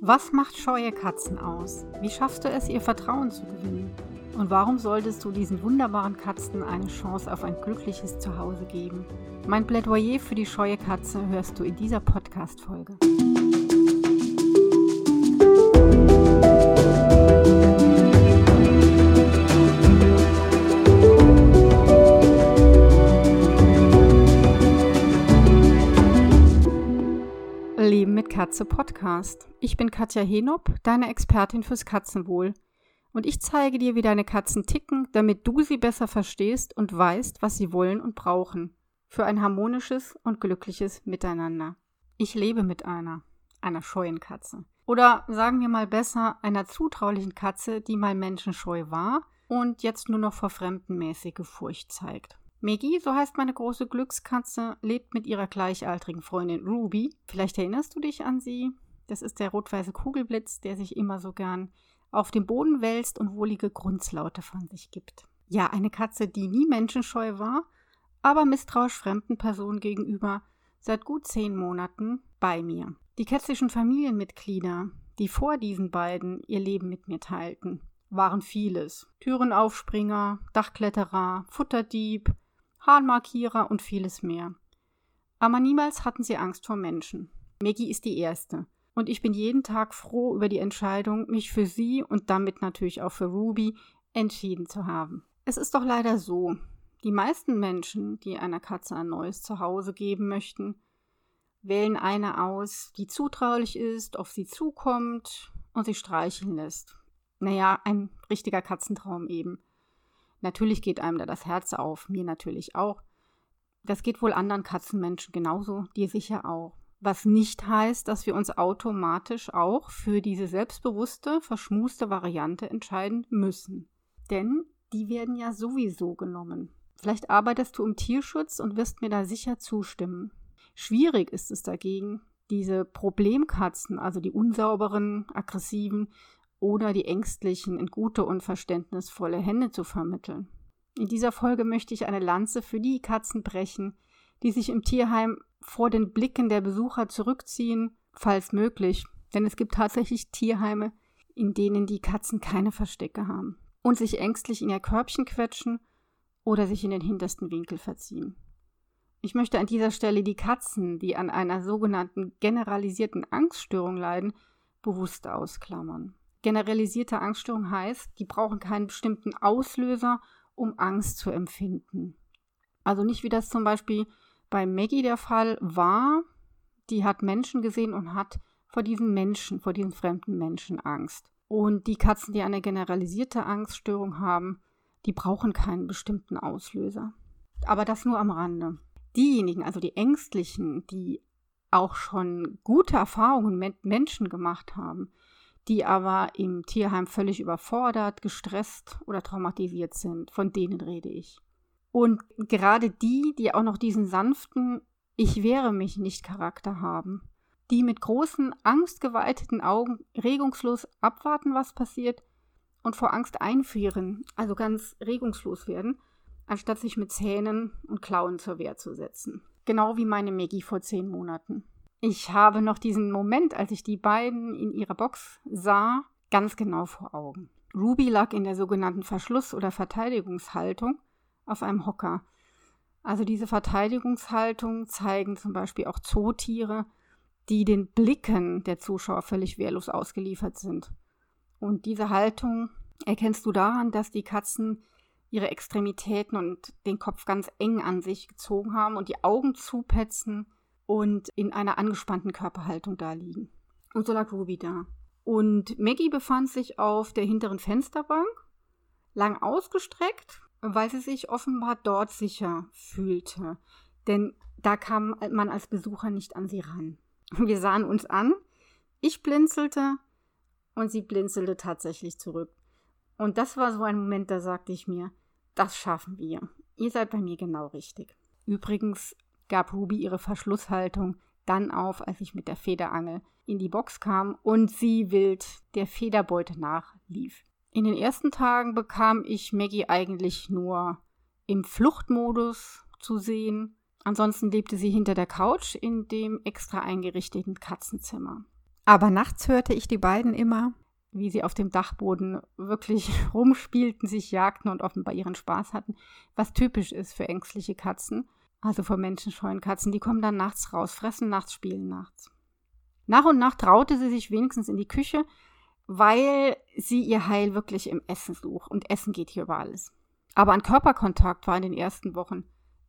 Was macht scheue Katzen aus? Wie schaffst du es, ihr Vertrauen zu gewinnen? Und warum solltest du diesen wunderbaren Katzen eine Chance auf ein glückliches Zuhause geben? Mein Plädoyer für die scheue Katze hörst du in dieser Podcast-Folge. Katze Podcast. Ich bin Katja Henop, deine Expertin fürs Katzenwohl. Und ich zeige dir, wie deine Katzen ticken, damit du sie besser verstehst und weißt, was sie wollen und brauchen. Für ein harmonisches und glückliches Miteinander. Ich lebe mit einer, einer scheuen Katze. Oder sagen wir mal besser, einer zutraulichen Katze, die mal menschenscheu war und jetzt nur noch vor Fremden mäßige Furcht zeigt. Maggie, so heißt meine große Glückskatze, lebt mit ihrer gleichaltrigen Freundin Ruby. Vielleicht erinnerst du dich an sie. Das ist der rot-weiße Kugelblitz, der sich immer so gern auf dem Boden wälzt und wohlige Grunzlaute von sich gibt. Ja, eine Katze, die nie menschenscheu war, aber misstrauisch fremden Personen gegenüber, seit gut zehn Monaten bei mir. Die kätzischen Familienmitglieder, die vor diesen beiden ihr Leben mit mir teilten, waren vieles. Türenaufspringer, Dachkletterer, Futterdieb, Hahnmarkierer und vieles mehr. Aber niemals hatten sie Angst vor Menschen. Maggie ist die Erste. Und ich bin jeden Tag froh über die Entscheidung, mich für sie und damit natürlich auch für Ruby entschieden zu haben. Es ist doch leider so, die meisten Menschen, die einer Katze ein neues Zuhause geben möchten, wählen eine aus, die zutraulich ist, auf sie zukommt und sie streicheln lässt. Naja, ein richtiger Katzentraum eben. Natürlich geht einem da das Herz auf, mir natürlich auch. Das geht wohl anderen Katzenmenschen genauso, dir sicher auch. Was nicht heißt, dass wir uns automatisch auch für diese selbstbewusste, verschmuste Variante entscheiden müssen. Denn die werden ja sowieso genommen. Vielleicht arbeitest du im Tierschutz und wirst mir da sicher zustimmen. Schwierig ist es dagegen, diese Problemkatzen, also die unsauberen, aggressiven, oder die Ängstlichen in gute und verständnisvolle Hände zu vermitteln. In dieser Folge möchte ich eine Lanze für die Katzen brechen, die sich im Tierheim vor den Blicken der Besucher zurückziehen, falls möglich, denn es gibt tatsächlich Tierheime, in denen die Katzen keine Verstecke haben und sich ängstlich in ihr Körbchen quetschen oder sich in den hintersten Winkel verziehen. Ich möchte an dieser Stelle die Katzen, die an einer sogenannten generalisierten Angststörung leiden, bewusst ausklammern. Generalisierte Angststörung heißt, die brauchen keinen bestimmten Auslöser, um Angst zu empfinden. Also nicht wie das zum Beispiel bei Maggie der Fall war, die hat Menschen gesehen und hat vor diesen Menschen, vor diesen fremden Menschen Angst. Und die Katzen, die eine generalisierte Angststörung haben, die brauchen keinen bestimmten Auslöser. Aber das nur am Rande. Diejenigen, also die Ängstlichen, die auch schon gute Erfahrungen mit Menschen gemacht haben, die aber im Tierheim völlig überfordert, gestresst oder traumatisiert sind. Von denen rede ich. Und gerade die, die auch noch diesen sanften Ich wehre mich nicht Charakter haben, die mit großen, angstgeweiteten Augen regungslos abwarten, was passiert und vor Angst einfrieren, also ganz regungslos werden, anstatt sich mit Zähnen und Klauen zur Wehr zu setzen. Genau wie meine Maggie vor zehn Monaten. Ich habe noch diesen Moment, als ich die beiden in ihrer Box sah, ganz genau vor Augen. Ruby lag in der sogenannten Verschluss- oder Verteidigungshaltung auf einem Hocker. Also diese Verteidigungshaltung zeigen zum Beispiel auch Zootiere, die den Blicken der Zuschauer völlig wehrlos ausgeliefert sind. Und diese Haltung erkennst du daran, dass die Katzen ihre Extremitäten und den Kopf ganz eng an sich gezogen haben und die Augen zupetzen und in einer angespannten Körperhaltung da liegen. Und so lag Ruby da. Und Maggie befand sich auf der hinteren Fensterbank, lang ausgestreckt, weil sie sich offenbar dort sicher fühlte. Denn da kam man als Besucher nicht an sie ran. Wir sahen uns an, ich blinzelte und sie blinzelte tatsächlich zurück. Und das war so ein Moment, da sagte ich mir, das schaffen wir. Ihr seid bei mir genau richtig. Übrigens gab Ruby ihre Verschlusshaltung dann auf, als ich mit der Federangel in die Box kam und sie wild der Federbeute nachlief. In den ersten Tagen bekam ich Maggie eigentlich nur im Fluchtmodus zu sehen. Ansonsten lebte sie hinter der Couch in dem extra eingerichteten Katzenzimmer. Aber nachts hörte ich die beiden immer, wie sie auf dem Dachboden wirklich rumspielten, sich jagten und offenbar ihren Spaß hatten, was typisch ist für ängstliche Katzen, also vor menschenscheuen Katzen. Die kommen dann nachts raus, fressen nachts, spielen nachts. Nach und nach traute sie sich wenigstens in die Küche, weil sie ihr Heil wirklich im Essen sucht. Und Essen geht hier über alles. Aber an Körperkontakt war in den ersten Wochen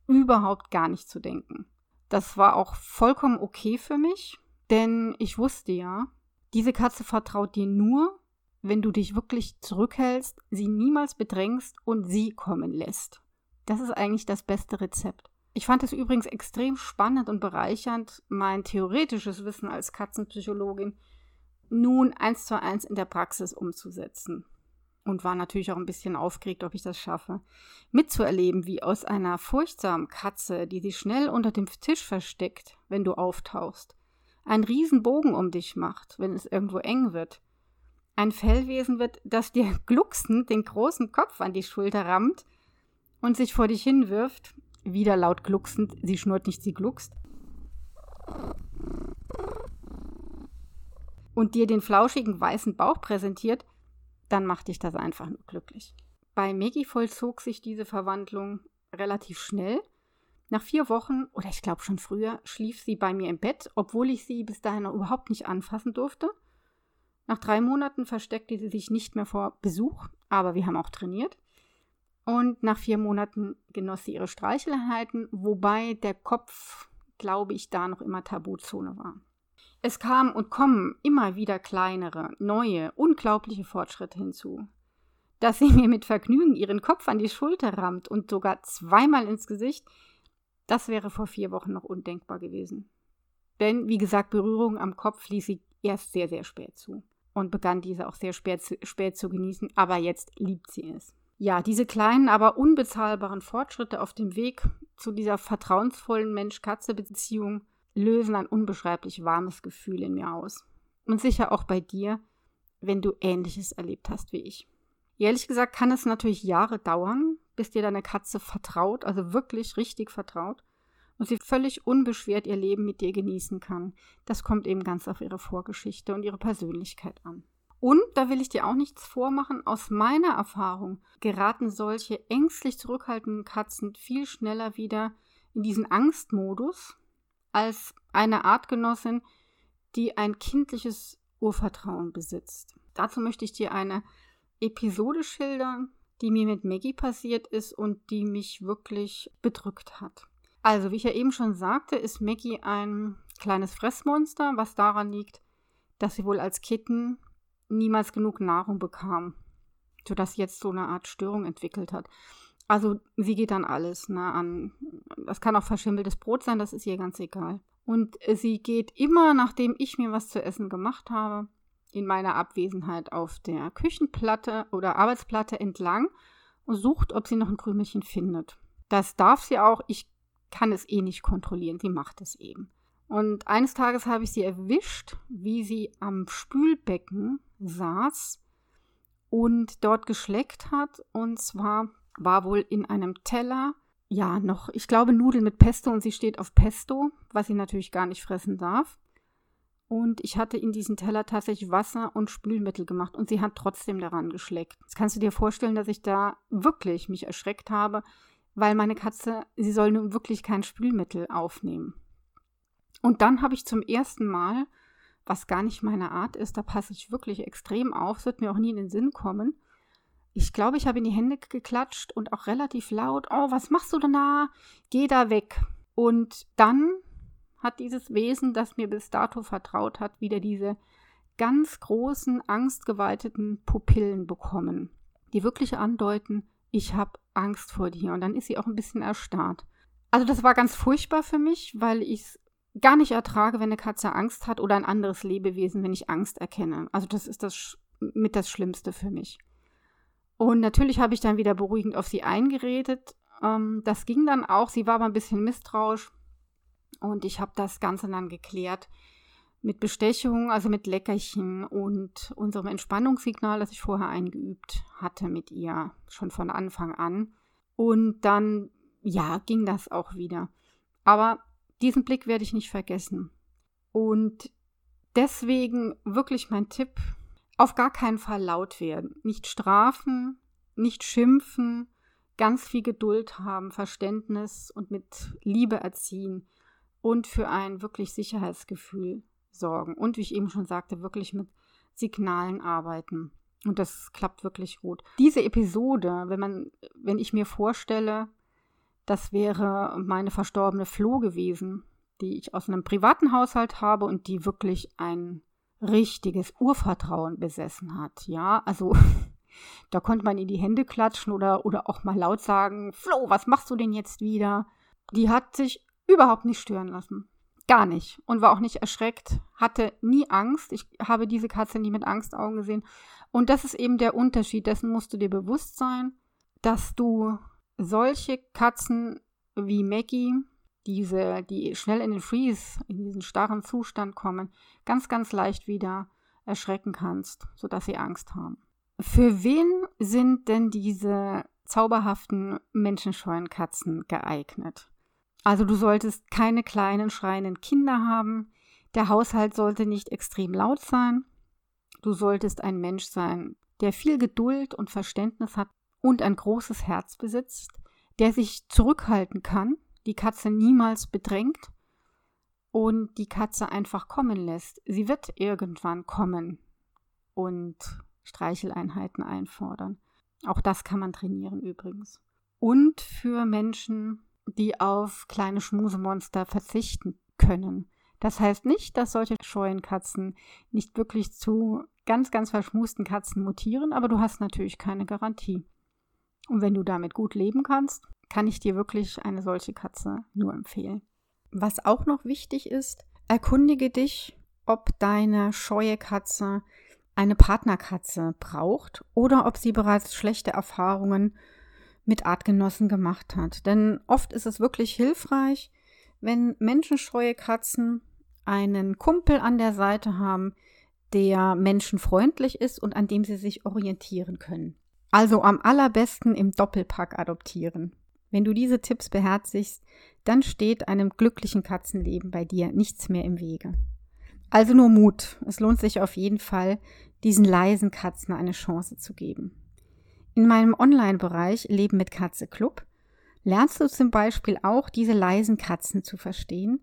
überhaupt gar nicht zu denken. Das war auch vollkommen okay für mich, denn ich wusste ja, diese Katze vertraut dir nur, wenn du dich wirklich zurückhältst, sie niemals bedrängst und sie kommen lässt. Das ist eigentlich das beste Rezept. Ich fand es übrigens extrem spannend und bereichernd, mein theoretisches Wissen als Katzenpsychologin nun eins zu eins in der Praxis umzusetzen. Und war natürlich auch ein bisschen aufgeregt, ob ich das schaffe. Mitzuerleben, wie aus einer furchtsamen Katze, die sich schnell unter dem Tisch versteckt, wenn du auftauchst, einen Riesenbogen um dich macht, wenn es irgendwo eng wird, ein Fellwesen wird, das dir glucksend den großen Kopf an die Schulter rammt und sich vor dich hinwirft, wieder laut glucksend, sie schnurrt nicht, sie gluckst, und dir den flauschigen weißen Bauch präsentiert, dann macht dich das einfach nur glücklich. Bei Maggie vollzog sich diese Verwandlung relativ schnell. Nach vier Wochen, oder ich glaube schon früher, schlief sie bei mir im Bett, obwohl ich sie bis dahin noch überhaupt nicht anfassen durfte. Nach drei Monaten versteckte sie sich nicht mehr vor Besuch, aber wir haben auch trainiert. Und nach vier Monaten genoss sie ihre Streicheleinheiten, wobei der Kopf, glaube ich, da noch immer Tabuzone war. Es kamen und kommen immer wieder kleinere, neue, unglaubliche Fortschritte hinzu. Dass sie mir mit Vergnügen ihren Kopf an die Schulter rammt und sogar zweimal ins Gesicht, das wäre vor vier Wochen noch undenkbar gewesen. Denn, wie gesagt, Berührung am Kopf ließ sie erst sehr, sehr spät zu und begann diese auch sehr spät spät zu genießen, aber jetzt liebt sie es. Ja, diese kleinen, aber unbezahlbaren Fortschritte auf dem Weg zu dieser vertrauensvollen Mensch-Katze-Beziehung lösen ein unbeschreiblich warmes Gefühl in mir aus. Und sicher auch bei dir, wenn du Ähnliches erlebt hast wie ich. Ehrlich gesagt kann es natürlich Jahre dauern, bis dir deine Katze vertraut, also wirklich richtig vertraut, und sie völlig unbeschwert ihr Leben mit dir genießen kann. Das kommt eben ganz auf ihre Vorgeschichte und ihre Persönlichkeit an. Und da will ich dir auch nichts vormachen, aus meiner Erfahrung geraten solche ängstlich zurückhaltenden Katzen viel schneller wieder in diesen Angstmodus, als eine Artgenossin, die ein kindliches Urvertrauen besitzt. Dazu möchte ich dir eine Episode schildern, die mir mit Maggie passiert ist und die mich wirklich bedrückt hat. Also, wie ich ja eben schon sagte, ist Maggie ein kleines Fressmonster, was daran liegt, dass sie wohl als Kitten niemals genug Nahrung bekam, sodass sie jetzt so eine Art Störung entwickelt hat. Also sie geht an alles, ne, an, das kann auch verschimmeltes Brot sein, das ist ihr ganz egal. Und sie geht immer, nachdem ich mir was zu essen gemacht habe, in meiner Abwesenheit auf der Küchenplatte oder Arbeitsplatte entlang und sucht, ob sie noch ein Krümelchen findet. Das darf sie auch, ich kann es eh nicht kontrollieren, sie macht es eben. Und eines Tages habe ich sie erwischt, wie sie am Spülbecken saß und dort geschleckt hat. Und zwar war wohl in einem Teller, ja, noch, ich glaube, Nudeln mit Pesto und sie steht auf Pesto, was sie natürlich gar nicht fressen darf. Und ich hatte in diesen Teller tatsächlich Wasser und Spülmittel gemacht und sie hat trotzdem daran geschleckt. Jetzt kannst du dir vorstellen, dass ich da wirklich mich erschreckt habe, weil meine Katze, sie soll nun wirklich kein Spülmittel aufnehmen. Und dann habe ich zum ersten Mal, was gar nicht meine Art ist, da passe ich wirklich extrem auf, es wird mir auch nie in den Sinn kommen, ich glaube, ich habe in die Hände geklatscht und auch relativ laut, oh, was machst du denn da? Geh da weg. Und dann hat dieses Wesen, das mir bis dato vertraut hat, wieder diese ganz großen, angstgeweiteten Pupillen bekommen, die wirklich andeuten, ich habe Angst vor dir. Und dann ist sie auch ein bisschen erstarrt. Also das war ganz furchtbar für mich, weil ich es gar nicht ertrage, wenn eine Katze Angst hat oder ein anderes Lebewesen, wenn ich Angst erkenne. Also das ist das mit das Schlimmste für mich. Und natürlich habe ich dann wieder beruhigend auf sie eingeredet. Ähm, das ging dann auch. Sie war aber ein bisschen misstrauisch. Und ich habe das Ganze dann geklärt mit Bestechung, also mit Leckerchen und unserem Entspannungssignal, das ich vorher eingeübt hatte mit ihr, schon von Anfang an. Und dann, ja, ging das auch wieder. Aber diesen Blick werde ich nicht vergessen. Und Deswegen wirklich mein Tipp, auf gar keinen Fall laut werden. Nicht strafen, nicht schimpfen, ganz viel Geduld haben, Verständnis und mit Liebe erziehen und für ein wirklich Sicherheitsgefühl sorgen. Und wie ich eben schon sagte, wirklich mit Signalen arbeiten. Und das klappt wirklich gut. Diese Episode, wenn man, wenn ich mir vorstelle, das wäre meine verstorbene Flo gewesen, die ich aus einem privaten Haushalt habe und die wirklich ein richtiges Urvertrauen besessen hat. Ja, also da konnte man in die Hände klatschen oder, oder auch mal laut sagen, Flo, was machst du denn jetzt wieder? Die hat sich überhaupt nicht stören lassen. Gar nicht. Und war auch nicht erschreckt, hatte nie Angst. Ich habe diese Katze nie mit Angstaugen gesehen. Und das ist eben der Unterschied. Dessen musst du dir bewusst sein, dass du solche Katzen wie Maggie, diese, die schnell in den Freeze, in diesen starren Zustand kommen, ganz, ganz leicht wieder erschrecken kannst, sodass sie Angst haben. Für wen sind denn diese zauberhaften menschenscheuen Katzen geeignet? Also du solltest keine kleinen schreienden Kinder haben, der Haushalt sollte nicht extrem laut sein, du solltest ein Mensch sein, der viel Geduld und Verständnis hat und ein großes Herz besitzt, der sich zurückhalten kann, die Katze niemals bedrängt und die Katze einfach kommen lässt. Sie wird irgendwann kommen und Streicheleinheiten einfordern. Auch das kann man trainieren übrigens. Und für Menschen, die auf kleine Schmusemonster verzichten können. Das heißt nicht, dass solche scheuen Katzen nicht wirklich zu ganz, ganz verschmusten Katzen mutieren, aber du hast natürlich keine Garantie. Und wenn du damit gut leben kannst, kann ich dir wirklich eine solche Katze nur empfehlen. Was auch noch wichtig ist, erkundige dich, ob deine scheue Katze eine Partnerkatze braucht oder ob sie bereits schlechte Erfahrungen mit Artgenossen gemacht hat. Denn oft ist es wirklich hilfreich, wenn menschenscheue Katzen einen Kumpel an der Seite haben, der menschenfreundlich ist und an dem sie sich orientieren können. Also am allerbesten im Doppelpack adoptieren. Wenn du diese Tipps beherzigst, dann steht einem glücklichen Katzenleben bei dir nichts mehr im Wege. Also nur Mut. Es lohnt sich auf jeden Fall, diesen leisen Katzen eine Chance zu geben. In meinem Online-Bereich Leben mit Katze Club lernst du zum Beispiel auch diese leisen Katzen zu verstehen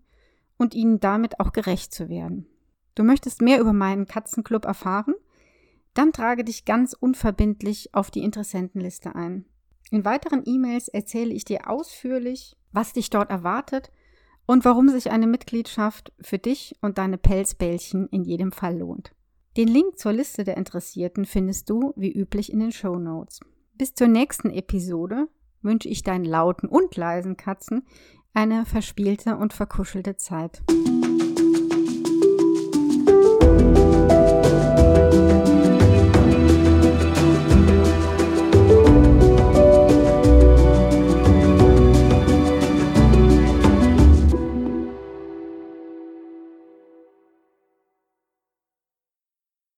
und ihnen damit auch gerecht zu werden. Du möchtest mehr über meinen Katzenclub erfahren? Dann trage dich ganz unverbindlich auf die Interessentenliste ein. In weiteren E-Mails erzähle ich dir ausführlich, was dich dort erwartet und warum sich eine Mitgliedschaft für dich und deine Pelzbällchen in jedem Fall lohnt. Den Link zur Liste der Interessierten findest du wie üblich in den Show Notes. Bis zur nächsten Episode wünsche ich deinen lauten und leisen Katzen eine verspielte und verkuschelte Zeit.